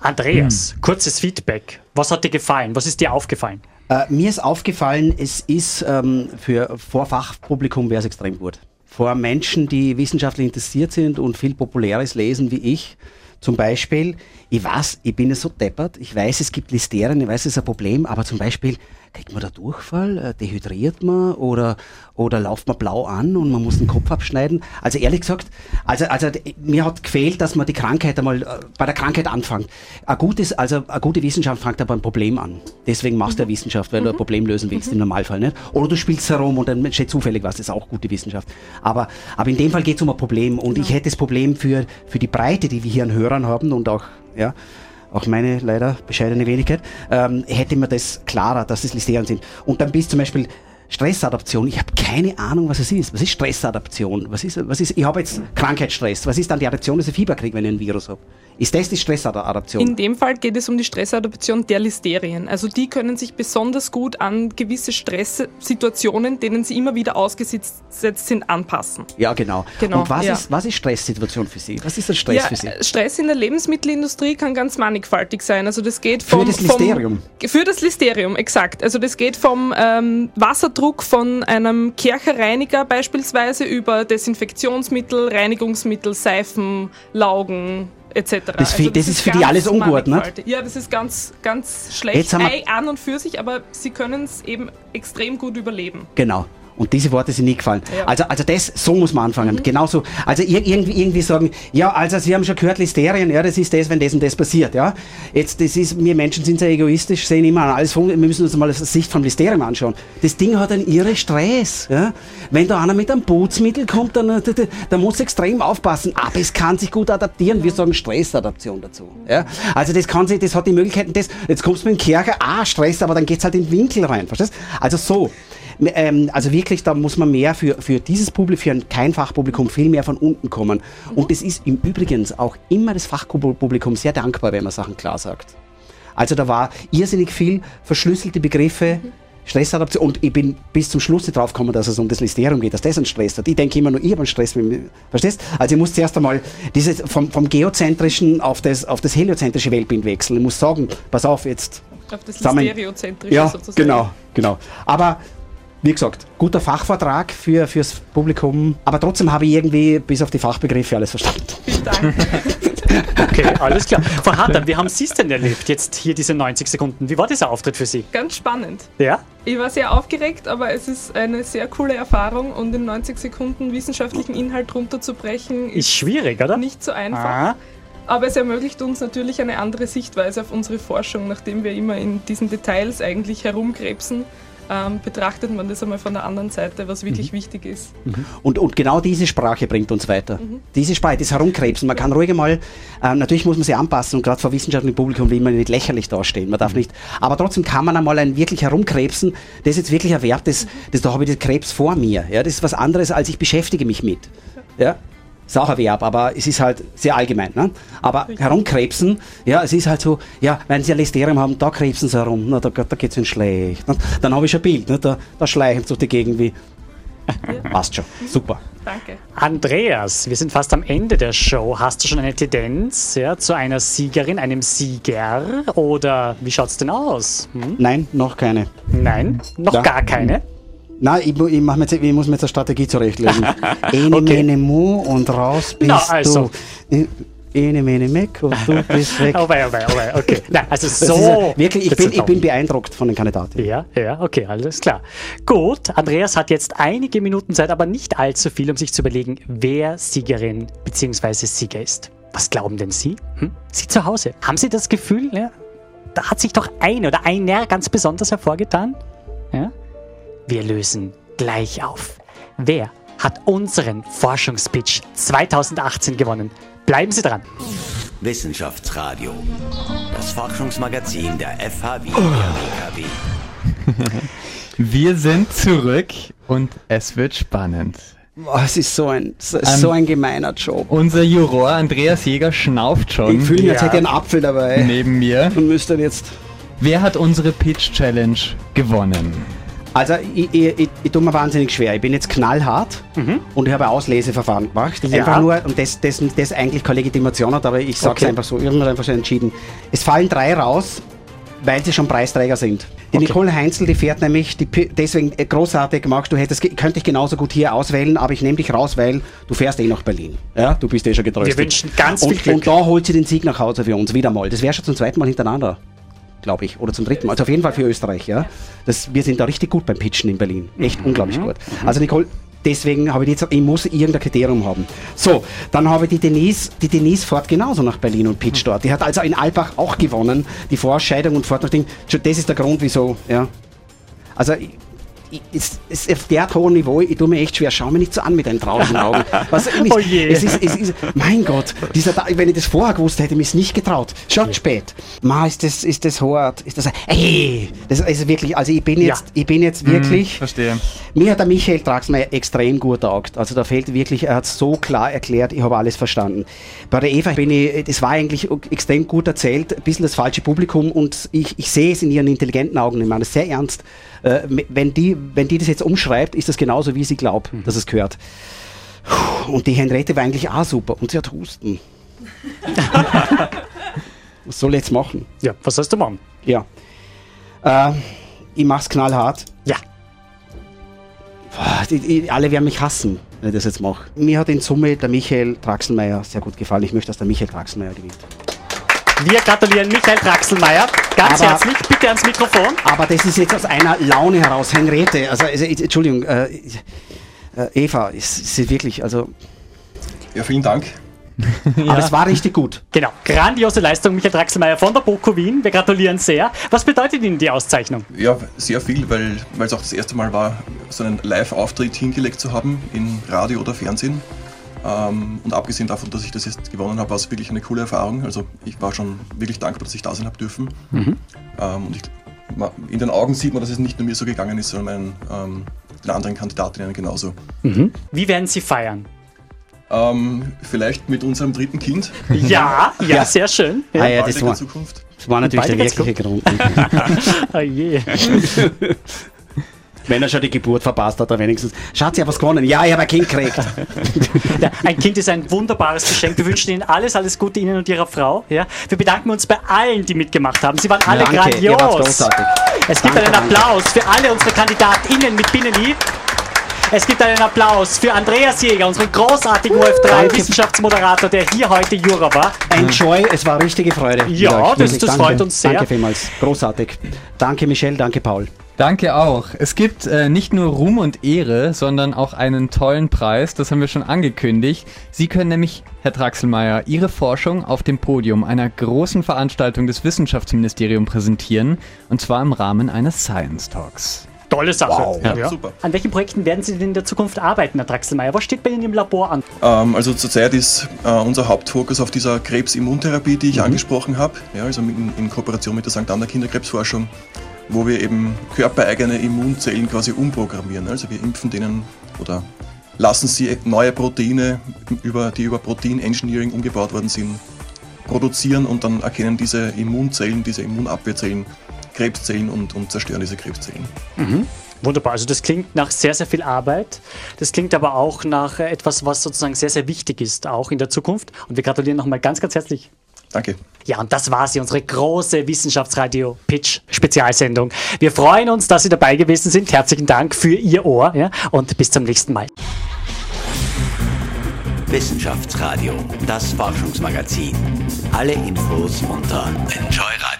Speaker 3: Andreas, kurzes Feedback. Was hat dir gefallen? Was ist dir aufgefallen?
Speaker 5: Äh, mir ist aufgefallen, es ist ähm, für Vorfachpublikum wäre es extrem gut. Vor Menschen, die wissenschaftlich interessiert sind und viel Populäres lesen wie ich, zum Beispiel, ich weiß, ich bin ja so deppert, ich weiß, es gibt Listerien, ich weiß, es ist ein Problem, aber zum Beispiel, kriegt man da Durchfall, äh, dehydriert man oder, oder läuft man blau an und man muss den Kopf abschneiden? Also ehrlich gesagt, also, also mir hat gefehlt, dass man die Krankheit einmal äh, bei der Krankheit anfängt. Ein gutes, also eine gute Wissenschaft fängt aber ein Problem an. Deswegen machst du ja Wissenschaft, weil du ein Problem lösen willst im Normalfall nicht. Oder du spielst herum und dann steht zufällig was, das ist auch gute Wissenschaft. Aber, aber in dem Fall geht es um ein Problem und ich hätte das Problem für, für die Breite, die wir hier an Hörern haben und auch, ja, auch meine leider bescheidene Wenigkeit, ähm, hätte man das klarer, dass es Listerien sind. Und dann bis zum Beispiel Stressadaption. Ich habe keine Ahnung, was es ist. Was ist Stressadaption? Was ist, was ist, ich habe jetzt Krankheitsstress. Was ist dann die Adaption, dass ich Fieber kriege, wenn ich ein Virus habe? Ist das die Stressadaption?
Speaker 7: In dem Fall geht es um die Stressadaption der Listerien. Also die können sich besonders gut an gewisse Stresssituationen, denen sie immer wieder ausgesetzt sind, anpassen.
Speaker 5: ja, genau.
Speaker 7: Genau,
Speaker 5: Und was,
Speaker 7: ja.
Speaker 5: ist, was ist Stresssituation für Sie? Was ist der Stress
Speaker 7: ja,
Speaker 5: für Sie?
Speaker 7: Stress in der Lebensmittelindustrie kann ganz mannigfaltig sein. Also das geht
Speaker 5: Für
Speaker 7: vom,
Speaker 5: das Listerium.
Speaker 7: Vom, für das Listerium, exakt. Also das geht vom ähm, Wasserdruck von einem Kercherreiniger beispielsweise über Desinfektionsmittel, Reinigungsmittel, Seifen, Laugen etc.
Speaker 5: Das fi- das ist für die alles ungut, ne?
Speaker 7: Ja, das ist ganz, ganz
Speaker 5: Jetzt
Speaker 7: schlecht
Speaker 5: haben wir-
Speaker 7: Ei an und für sich, aber sie können es eben extrem gut überleben.
Speaker 5: Genau. Und diese Worte sind nie gefallen.
Speaker 7: Ja.
Speaker 5: Also, also das, so muss man anfangen.
Speaker 7: Mhm.
Speaker 5: Genauso. Also ir irgendwie, irgendwie sagen, ja, also Sie haben schon gehört, Listerien, ja, das ist das, wenn das und das passiert, ja. Jetzt, das ist, wir Menschen sind sehr egoistisch, sehen immer alles wir müssen uns mal aus Sicht vom Listerium anschauen. Das Ding hat einen irre Stress, ja. Wenn da einer mit einem Putzmittel kommt, dann, äh, dann, muss extrem aufpassen. Aber es kann sich gut adaptieren. Wir sagen Stressadaption dazu, ja. Also das kann sich, das hat die Möglichkeiten, das, jetzt kommst du mit dem Kercher, ah, Stress, aber dann geht's halt in den Winkel rein, verstehst? Also so. Ähm, also wirklich, da muss man mehr für, für dieses Publikum, für ein, kein Fachpublikum, viel mehr von unten kommen. Und es ist im Übrigen auch immer das Fachpublikum sehr dankbar, wenn man Sachen klar sagt. Also da war irrsinnig viel verschlüsselte Begriffe, Stressadaption und ich bin bis zum Schluss nicht drauf gekommen, dass es um das Listerium geht, dass das einen Stress hat. Ich denke immer nur, ich habe einen Stress. Verstehst? Also ich muss zuerst einmal dieses vom, vom geozentrischen auf das, auf das heliozentrische Weltbild wechseln. Ich muss sagen, pass auf, jetzt
Speaker 7: Auf das Listeriozentrische
Speaker 5: ja,
Speaker 7: sozusagen.
Speaker 5: genau, genau. Aber wie gesagt, guter Fachvortrag für, fürs Publikum. Aber trotzdem habe ich irgendwie bis auf die Fachbegriffe alles verstanden.
Speaker 7: Vielen Dank.
Speaker 3: Okay, alles klar. Frau Hartmann, wie haben Sie es denn erlebt, jetzt hier diese 90 Sekunden? Wie war dieser Auftritt für Sie?
Speaker 7: Ganz spannend.
Speaker 3: Ja?
Speaker 7: Ich war sehr aufgeregt, aber es ist eine sehr coole Erfahrung und in 90 Sekunden wissenschaftlichen Inhalt runterzubrechen
Speaker 3: Ist schwierig, oder?
Speaker 7: nicht so einfach.
Speaker 3: Ah,
Speaker 7: Aber es ermöglicht uns natürlich eine andere Sichtweise auf unsere Forschung, nachdem wir immer in diesen Details eigentlich herumkrebsen. Ähm, betrachtet man das einmal von der anderen Seite, was wirklich wichtig ist.
Speaker 5: Und, und genau diese Sprache bringt uns weiter. Diese Sprache, das Herumkrebsen. Man kann ruhig mal, ähm, natürlich muss man sie anpassen und gerade vor wissenschaftlichem Publikum will man nicht lächerlich dastehen. Man darf nicht, aber trotzdem kann man einmal ein wirklich Herumkrebsen, das ist jetzt wirklich ein Verb, das, das, da habe ich den Krebs vor mir. Ja, das ist was anderes, als ich beschäftige mich mit. Ja. Ist auch ein Verb, aber es ist halt sehr allgemein. Ne? Aber herumkrebsen, ja, es ist halt so, ja, wenn sie ein Listerium haben, da krebsen sie herum, na, da, da geht es ihnen schlecht. Ne? Dann habe ich schon ein Bild, ne? da, da schleichen sie durch die Gegend wie. Passt schon, super.
Speaker 7: Danke.
Speaker 3: Andreas, wir sind fast am Ende der Show. Hast du schon eine Tendenz ja, zu einer Siegerin, einem Sieger? Oder wie schaut's denn aus? Hm?
Speaker 5: Nein, noch keine.
Speaker 3: Nein, noch
Speaker 5: Ja.
Speaker 3: gar keine.
Speaker 5: Nein, ich, ich, mach mir jetzt, ich muss mir jetzt eine Strategie zurechtlegen. Ene,
Speaker 3: Okay.
Speaker 5: mene, mu und raus bist
Speaker 3: Na, also.
Speaker 5: du. Ene, mene, meck und du bist weg.
Speaker 3: Oh, wei, oh, wei, oh, wei, okay. Nein, also so.
Speaker 5: äh, wirklich, ich bin, ich bin beeindruckt von den Kandidaten.
Speaker 3: Ja, ja, okay, alles klar. Gut, Andreas hat jetzt einige Minuten Zeit, aber nicht allzu viel, um sich zu überlegen, wer Siegerin bzw. Sieger ist. Was glauben denn Sie? Hm? Sie zu Hause. Haben Sie das Gefühl, ja, da hat sich doch eine oder einer ganz besonders hervorgetan? Ja? Wir lösen gleich auf. Wer hat unseren Forschungspitch 2018 gewonnen? Bleiben Sie dran.
Speaker 1: Wissenschaftsradio. Das Forschungsmagazin der FH Wien der WKW.
Speaker 4: Wir sind zurück und es wird spannend.
Speaker 5: Boah, es ist so ein, so,
Speaker 4: Ähm,
Speaker 5: so ein gemeiner Job.
Speaker 4: Unser Juror Andreas Jäger schnauft schon
Speaker 5: Ich fühle mich, als
Speaker 3: Ja.
Speaker 5: hätte ich einen Apfel dabei
Speaker 4: neben mir.
Speaker 5: und müsste jetzt.
Speaker 4: Wer hat unsere Pitch Challenge gewonnen?
Speaker 5: Also, ich, ich, ich, tue mir wahnsinnig schwer. Ich bin jetzt knallhart und ich habe ein Ausleseverfahren gemacht.
Speaker 3: Ja.
Speaker 5: Einfach nur, und das, das, das eigentlich keine Legitimation hat, aber ich sage es
Speaker 3: Okay.
Speaker 5: einfach so. Ich habe mir einfach so entschieden. Es fallen drei raus, weil sie schon Preisträger sind. Die
Speaker 3: Okay.
Speaker 5: Nicole Heinzel, die fährt nämlich, die, deswegen äh, großartig gemacht, du hättest, könnte ich genauso gut hier auswählen, aber ich nehme dich raus, weil du fährst eh nach Berlin. Ja, du bist eh schon getröstet.
Speaker 3: Wir wünschen ganz viel
Speaker 5: und,
Speaker 3: Glück.
Speaker 5: Und da holt sie den Sieg nach Hause für uns, wieder mal. Das wäre schon zum zweiten Mal hintereinander glaube ich, oder zum dritten Mal. Also auf jeden Fall für Österreich, ja. Das, wir sind da richtig gut beim Pitchen in Berlin. Echt unglaublich gut. Also Nicole, deswegen habe ich jetzt, ich muss irgendein Kriterium haben. So, dann habe ich die Denise, die Denise fährt genauso nach Berlin und pitcht dort. Die hat also in Albach auch gewonnen, die Vorscheidung und fährt nach Ding. Das ist der Grund, wieso, ja. Also, es ist auf der hohen Niveau, ich tue mir echt schwer, schau mir nicht so an mit deinen traurigen Augen. Was,
Speaker 3: Oh je.
Speaker 5: Es ist, es ist, mein Gott, dieser, wenn ich das vorher gewusst hätte, hätte ich es nicht getraut. Schon spät. Ma, ist das, ist das hart? Ist das, ey, das ist wirklich, also ich bin
Speaker 3: Ja.
Speaker 5: jetzt, ich bin jetzt wirklich,
Speaker 4: Verstehe.
Speaker 5: mir hat der Michael Draxmeier extrem gut taugt. Also da fehlt wirklich, er hat so klar erklärt, ich habe alles verstanden. Bei der Eva bin ich, das war eigentlich extrem gut erzählt, ein bisschen das falsche Publikum und ich, ich sehe es in ihren intelligenten Augen, ich meine das sehr ernst. Äh, wenn, die, wenn die das jetzt umschreibt, ist das genauso, wie sie glaubt, dass es gehört. Und die Henriette war eigentlich auch super und sie hat Husten. Was soll ich jetzt machen?
Speaker 3: Ja, was sollst du machen?
Speaker 5: Ja. Äh, ich mach's knallhart.
Speaker 3: Ja.
Speaker 5: Boah, die, die, alle werden mich hassen, wenn ich das jetzt mache. Mir hat in Summe der Michael Draxelmeier sehr gut gefallen. Ich möchte, dass der Michael Draxelmeier gewinnt.
Speaker 3: Wir gratulieren Michael Draxelmeier ganz
Speaker 5: Aber-
Speaker 3: herzlich. Bitte ans Mikrofon.
Speaker 5: Aber das ist jetzt aus einer Laune heraus. Henriette, also, also Entschuldigung, äh, äh, Eva, ist, ist wirklich, also,
Speaker 9: Ja, vielen Dank.
Speaker 5: aber es war richtig gut.
Speaker 3: Genau. Grandiose Leistung, Michael Draxelmeier von der Boko Wien. Wir gratulieren sehr. Was bedeutet Ihnen die Auszeichnung?
Speaker 9: Ja, sehr viel, weil weil es auch das erste Mal war, so einen Live-Auftritt hingelegt zu haben in Radio oder Fernsehen. Ähm, und abgesehen davon, dass ich das jetzt gewonnen habe, war es wirklich eine coole Erfahrung. Also ich war schon wirklich dankbar, dass ich da sein habe dürfen. Ähm, und ich, in den Augen sieht man, dass es nicht nur mir so gegangen ist, sondern meinen, ähm, den anderen Kandidatinnen genauso.
Speaker 3: Wie werden Sie feiern?
Speaker 9: Ähm, vielleicht mit unserem dritten Kind.
Speaker 3: Ja, ja, sehr schön.
Speaker 5: Ah,
Speaker 3: Ja.
Speaker 5: ja,
Speaker 9: bald
Speaker 5: das war, das war natürlich der wirkliche Grund.
Speaker 3: Oh je.
Speaker 5: Wenn er schon die Geburt verpasst hat, er wenigstens. Schatz, ich habe was gewonnen. Ja, ich habe ein Kind gekriegt.
Speaker 3: Ja, ein Kind ist ein wunderbares Geschenk. Wir wünschen Ihnen alles, alles Gute Ihnen und Ihrer Frau. Ja. Wir bedanken uns bei allen, die mitgemacht haben. Sie waren alle
Speaker 5: Danke,
Speaker 3: grandios.
Speaker 5: großartig.
Speaker 3: Es gibt
Speaker 5: Danke,
Speaker 3: einen
Speaker 5: danke.
Speaker 3: Applaus für alle unsere KandidatInnen mit Binnenlied. Es gibt einen Applaus für Andreas Jäger, unseren großartigen
Speaker 5: Danke.
Speaker 3: OF3-Wissenschaftsmoderator, der hier heute Juror war.
Speaker 5: Enjoy, es war richtige Freude.
Speaker 3: Ja, das- das
Speaker 5: danke,
Speaker 3: freut uns sehr.
Speaker 5: Danke vielmals. Großartig. Danke, Michelle, danke, Paul.
Speaker 4: Danke auch. Es gibt äh, nicht nur Ruhm und Ehre, sondern auch einen tollen Preis. Das haben wir schon angekündigt. Sie können nämlich, Herr Draxelmeier, Ihre Forschung auf dem Podium einer großen Veranstaltung des Wissenschaftsministeriums präsentieren. Und zwar im Rahmen eines Science Talks.
Speaker 3: Tolle Sache.
Speaker 9: Ja, super.
Speaker 3: An welchen Projekten werden Sie denn in der Zukunft arbeiten, Herr Draxelmeier? Was steht bei Ihnen im Labor an?
Speaker 9: Ähm, also zurzeit ist äh, unser Hauptfokus auf dieser Krebsimmuntherapie, die ich angesprochen habe, ja, also in, in Kooperation mit der St. Anna Kinderkrebsforschung, wo wir eben körpereigene Immunzellen quasi umprogrammieren. Also wir impfen denen oder lassen sie neue Proteine, über, die über Protein-Engineering umgebaut worden sind, produzieren und dann erkennen diese Immunzellen, diese Immunabwehrzellen Krebszellen und, und zerstören diese Krebszellen.
Speaker 3: Wunderbar, also das klingt nach sehr, sehr viel Arbeit. Das klingt aber auch nach äh, etwas, was sozusagen sehr, sehr wichtig ist, auch in der Zukunft. Und wir gratulieren nochmal ganz, ganz herzlich.
Speaker 9: Danke.
Speaker 3: Ja, und das war sie, unsere große Wissenschaftsradio-Pitch-Spezialsendung. Wir freuen uns, dass Sie dabei gewesen sind. Herzlichen Dank für Ihr Ohr ja, und bis zum nächsten Mal.
Speaker 1: Wissenschaftsradio, das Forschungsmagazin. Alle Infos unter enjoyradio.at.